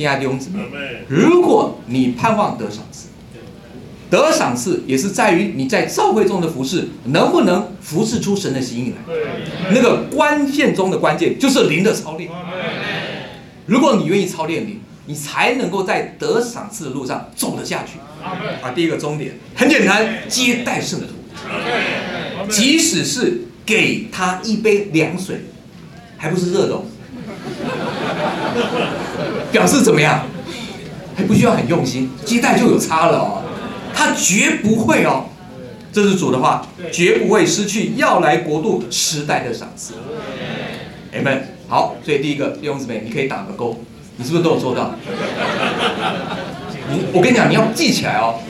亲爱的弟兄姊妹，如果你盼望得赏赐，得赏赐也是在于你在教会中的服侍能不能服侍出神的心意来。那个关键中的关键就是灵的操练。如果你愿意操练灵，你才能够在得赏赐的路上走得下去。啊，第一个终点很简单，接待圣徒，即使是给他一杯凉水，还不是热的，表示怎么样？还不需要很用心，接待就有差了哦。他绝不会哦，这是主的话，绝不会失去要来国度时代的赏赐。哎们，好，所以第一个弟兄姊妹，你可以打个勾，你是不是都有做到？你，我跟你讲，你要记起来哦。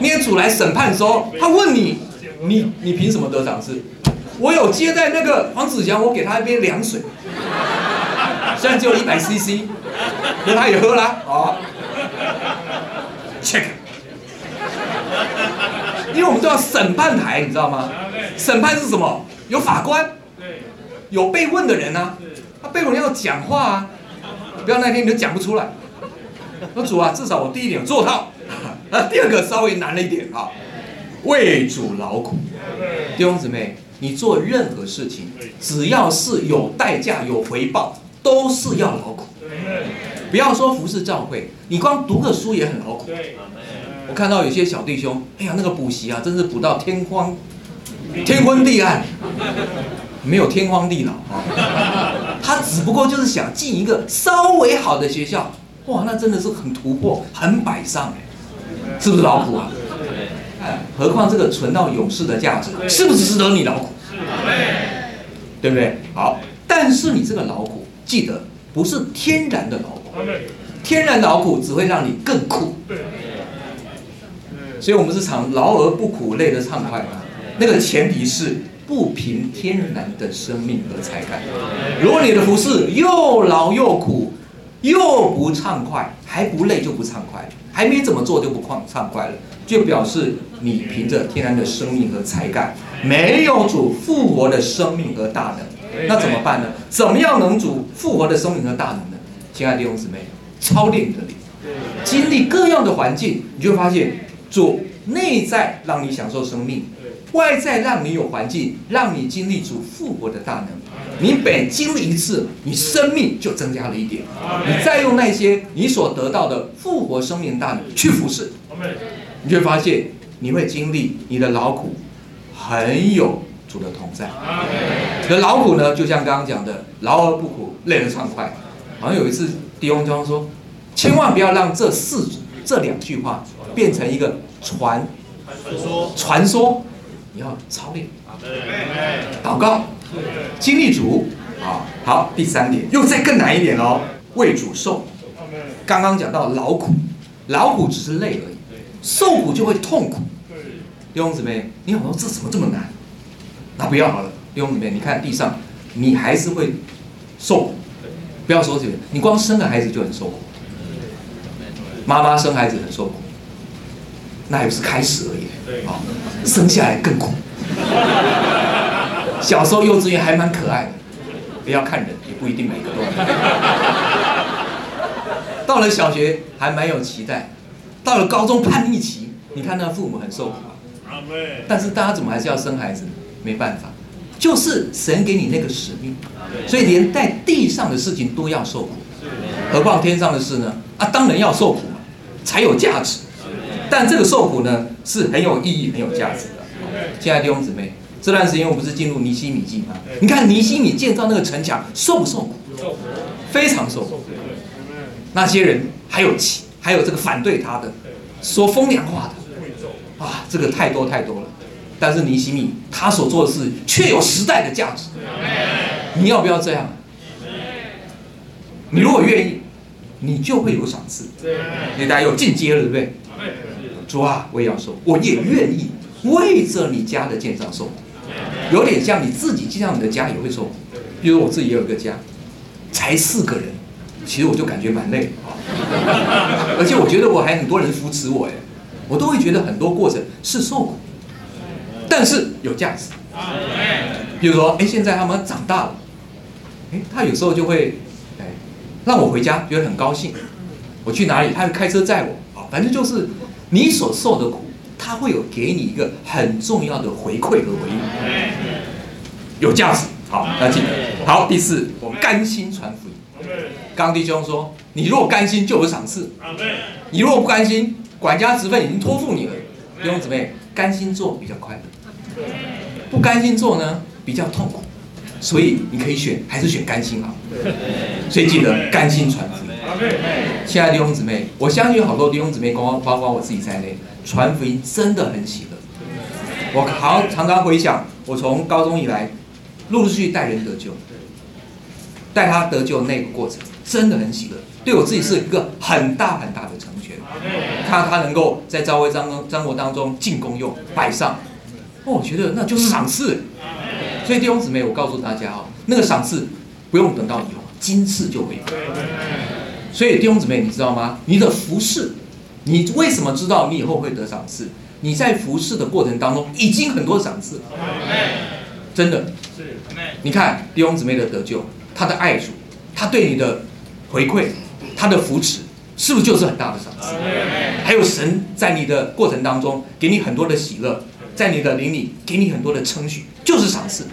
那天主来审判的时候，他问你，你你凭什么得赏赐？我有接待那个黄子祥，我给他一杯凉水，虽然只有一百 CC，可他也喝了，啊，check。因为我们都要审判台，你知道吗？审判是什么？有法官，有被问的人啊，他被问要讲话啊，不要那天你都讲不出来。说主啊，至少我第一点做到，那第二个稍微难了一点啊。为主劳苦，弟兄姊妹，你做任何事情，只要是有代价、有回报，都是要劳苦。不要说服侍教会，你光读个书也很劳苦。我看到有些小弟兄，哎呀，那个补习啊，真是补到天荒天昏地暗，没有天荒地老啊。他只不过就是想进一个稍微好的学校。哇，那真的是很突破，很摆上哎，是不是劳苦啊？何况这个存到永世的价值，是不是值得你劳苦？对不对？好，但是你这个劳苦，记得不是天然的劳苦，天然劳苦只会让你更苦。所以我们是常劳而不苦，累得畅快嘛。那个前提是不凭天然的生命和才干。如果你的服饰又劳又苦。又不畅快，还不累就不畅快，还没怎么做就不畅畅快了，就表示你凭着天然的生命和才干，没有主复活的生命和大能，那怎么办呢？怎么样能主复活的生命和大能呢？亲爱的弟兄姊妹，操练你的灵，经历各样的环境，你就会发现主内在让你享受生命，外在让你有环境，让你经历主复活的大能。你每经历一次，你生命就增加了一点。你再用那些你所得到的复活生命大能去服侍，你就会发现你会经历你的劳苦，很有主的同在。你的劳苦呢，就像刚刚讲的，劳而不苦，累而畅快。好像有一次弟兄装说，千万不要让这四这两句话变成一个传传说，传说，你要操练，祷告。经历主啊，好，第三点又再更难一点哦，为主受。刚刚讲到劳苦，劳苦只是累而已，受苦就会痛苦。弟兄姊妹，你好说这怎么这么难？那不要好了，弟兄姊妹，你看地上，你还是会受苦。不要说这个，你光生个孩子就很受苦。妈妈生孩子很受苦，那也是开始而已。啊，生下来更苦。小时候幼稚园还蛮可爱的，不要看人，也不一定每个都。到了小学还蛮有期待，到了高中叛逆期，你看那父母很受苦啊。但是大家怎么还是要生孩子？没办法，就是神给你那个使命，所以连在地上的事情都要受苦，何况天上的事呢？啊，当然要受苦嘛，才有价值。但这个受苦呢，是很有意义、很有价值的。亲爱的弟兄姊妹。这段时间我不是进入尼西米记吗？你看尼西米建造那个城墙受不受苦？非常受苦。那些人还有其还有这个反对他的，说风凉话的，啊，这个太多太多了。但是尼西米他所做的事却有时代的价值。你要不要这样？你如果愿意，你就会有赏赐。你大家有进阶了，对不对？主啊，我也要说，我也愿意为着你家的建造受。有点像你自己，就像你的家也会受苦。比如我自己也有一个家，才四个人，其实我就感觉蛮累啊。而且我觉得我还很多人扶持我哎，我都会觉得很多过程是受苦，但是有价值。比如说，哎，现在他们长大了，哎，他有时候就会，哎，让我回家，觉得很高兴。我去哪里，他会开车载我，啊，反正就是你所受的苦，他会有给你一个很重要的回馈和回应，有价值。好，要记得。好，第四，我们甘心传福音。刚弟兄说，你如果甘心就有赏赐，你如果不甘心，管家职分已经托付你了。弟兄姊妹，甘心做比较快乐，不甘心做呢比较痛苦，所以你可以选，还是选甘心好。所以记得甘心传福音。亲爱的弟兄姊妹，我相信有好多弟兄姊妹，包括包括我自己在内，传福音真的很喜乐。我好常常回想，我从高中以来，陆陆续续带人得救，带他得救那个过程，真的很喜乐，对我自己是一个很大很大的成全。看他能够在教会当中、生活当中进功用摆上，哦，我觉得那就是赏赐。所以弟兄姊妹，我告诉大家哦，那个赏赐不用等到以后，今世就会有。所以弟兄姊妹，你知道吗？你的服侍，你为什么知道你以后会得赏赐？你在服侍的过程当中，已经很多赏赐了。真的，你看弟兄姊妹的得救，他的爱主，他对你的回馈，他的扶持。是不是就是很大的赏赐？还有神在你的过程当中给你很多的喜乐，在你的灵里给你很多的称许，就是赏赐。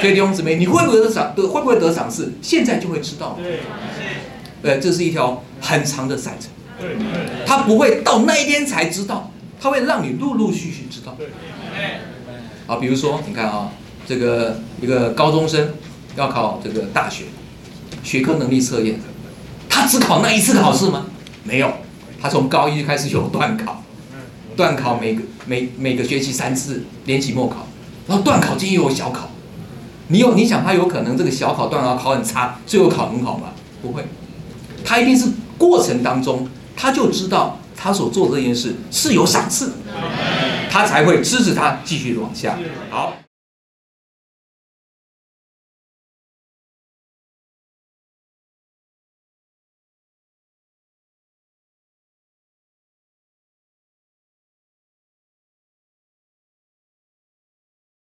所以弟兄姊妹，你会不会得赏？得会不会得赏赐？现在就会知道。对，这是一条很长的赛程。他不会到那一天才知道，他会让你陆陆续续知道。啊，比如说你看啊，这个一个高中生要考这个大学学科能力测验，他只考那一次考试吗？没有，他从高一就开始有段考，段考每个每每个学期三次，连期末考，然后段考间又有小考，你有你想他有可能这个小考段考考很差，最后考很好吗？不会，他一定是过程当中他就知道他所做这件事是有赏赐，他才会支持他继续往下。好。